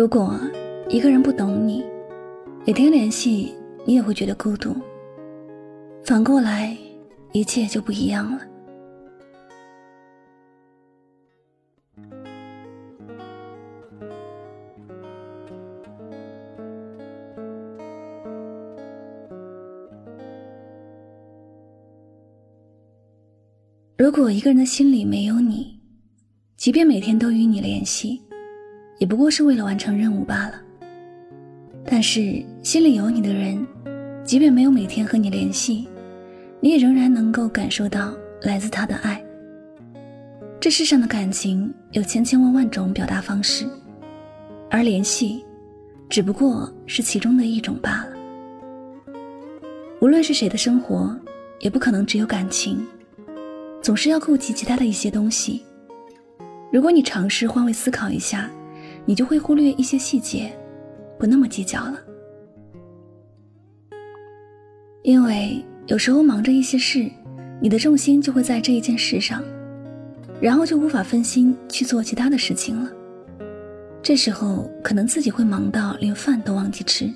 如果一个人不懂你，每天联系你也会觉得孤独。反过来，一切就不一样了。如果一个人的心里没有你，即便每天都与你联系。也不过是为了完成任务罢了。但是心里有你的人，即便没有每天和你联系，你也仍然能够感受到来自他的爱。这世上的感情有千千万万种表达方式，而联系，只不过是其中的一种罢了。无论是谁的生活，也不可能只有感情，总是要顾及其他的一些东西。如果你尝试换位思考一下。你就会忽略一些细节，不那么计较了。因为有时候忙着一些事，你的重心就会在这一件事上，然后就无法分心去做其他的事情了。这时候可能自己会忙到连饭都忘记吃，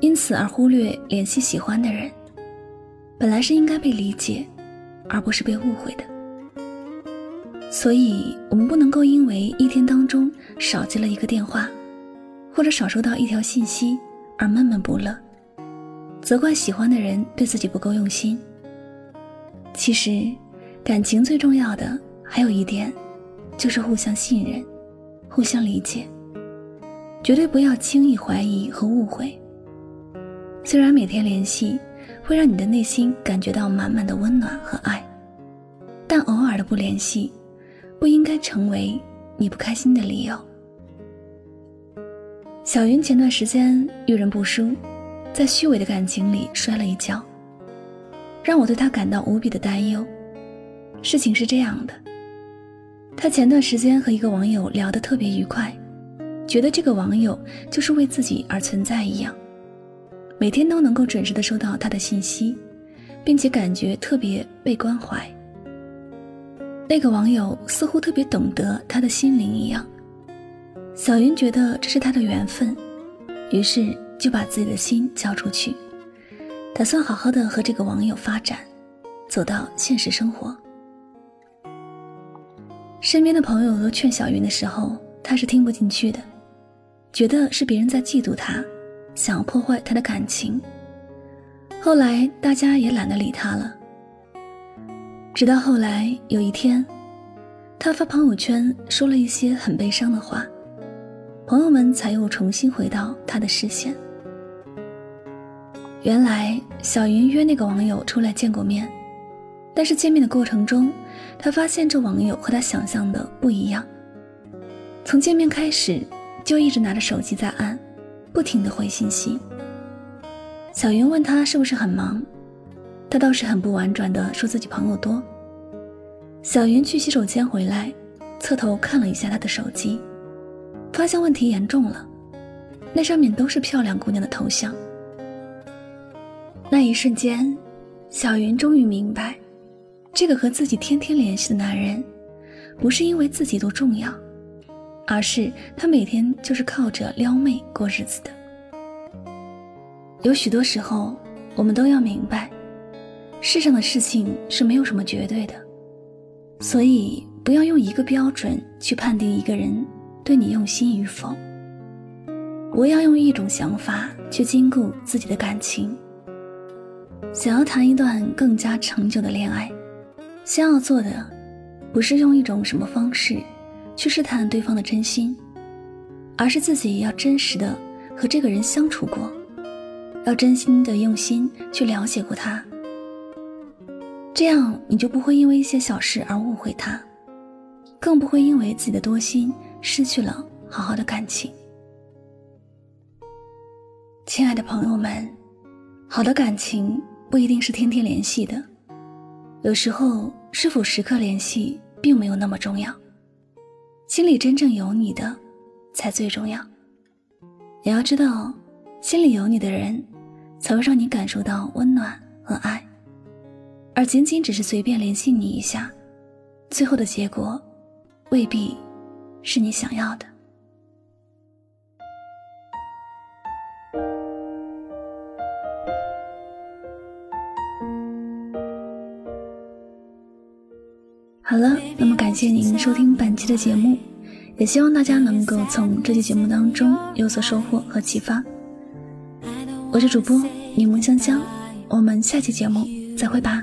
因此而忽略联系喜欢的人。本来是应该被理解，而不是被误会的。所以，我们不能够因为一天当中少接了一个电话，或者少收到一条信息而闷闷不乐，责怪喜欢的人对自己不够用心。其实，感情最重要的还有一点，就是互相信任、互相理解，绝对不要轻易怀疑和误会。虽然每天联系会让你的内心感觉到满满的温暖和爱，但偶尔的不联系。不应该成为你不开心的理由。小云前段时间遇人不淑，在虚伪的感情里摔了一跤，让我对她感到无比的担忧。事情是这样的，她前段时间和一个网友聊得特别愉快，觉得这个网友就是为自己而存在一样，每天都能够准时的收到他的信息，并且感觉特别被关怀。那个网友似乎特别懂得他的心灵一样，小云觉得这是他的缘分，于是就把自己的心交出去，打算好好的和这个网友发展，走到现实生活。身边的朋友都劝小云的时候，他是听不进去的，觉得是别人在嫉妒他，想要破坏他的感情。后来大家也懒得理他了。直到后来有一天，他发朋友圈说了一些很悲伤的话，朋友们才又重新回到他的视线。原来小云约那个网友出来见过面，但是见面的过程中，他发现这网友和他想象的不一样。从见面开始，就一直拿着手机在按，不停的回信息。小云问他是不是很忙。他倒是很不婉转的说自己朋友多。小云去洗手间回来，侧头看了一下他的手机，发现问题严重了，那上面都是漂亮姑娘的头像。那一瞬间，小云终于明白，这个和自己天天联系的男人，不是因为自己多重要，而是他每天就是靠着撩妹过日子的。有许多时候，我们都要明白。世上的事情是没有什么绝对的，所以不要用一个标准去判定一个人对你用心与否。不要用一种想法去禁锢自己的感情。想要谈一段更加长久的恋爱，先要做的，不是用一种什么方式去试探对方的真心，而是自己要真实的和这个人相处过，要真心的用心去了解过他。这样你就不会因为一些小事而误会他，更不会因为自己的多心失去了好好的感情。亲爱的朋友们，好的感情不一定是天天联系的。有时候，是否时刻联系并没有那么重要，心里真正有你的才最重要。也要知道，心里有你的人，才会让你感受到温暖和爱，而仅仅只是随便联系你一下，最后的结果未必是你想要的。好了，那么感谢您收听本期的节目，也希望大家能够从这期节目当中有所收获和启发。我是主播柠檬香香，我们下期节目再会吧，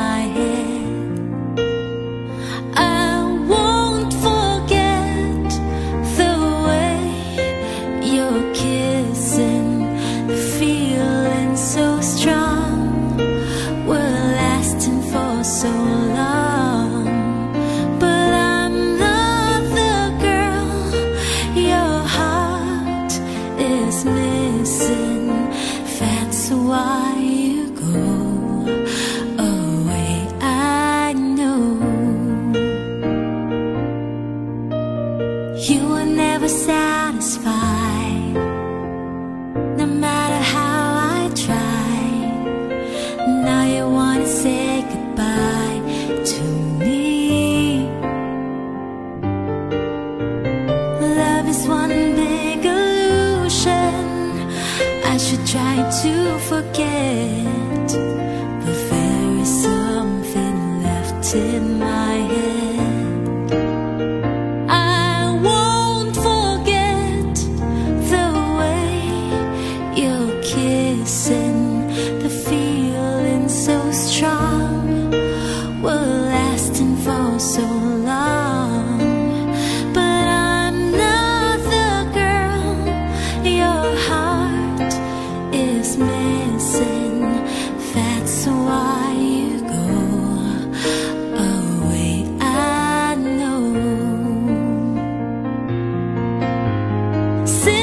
my head. In See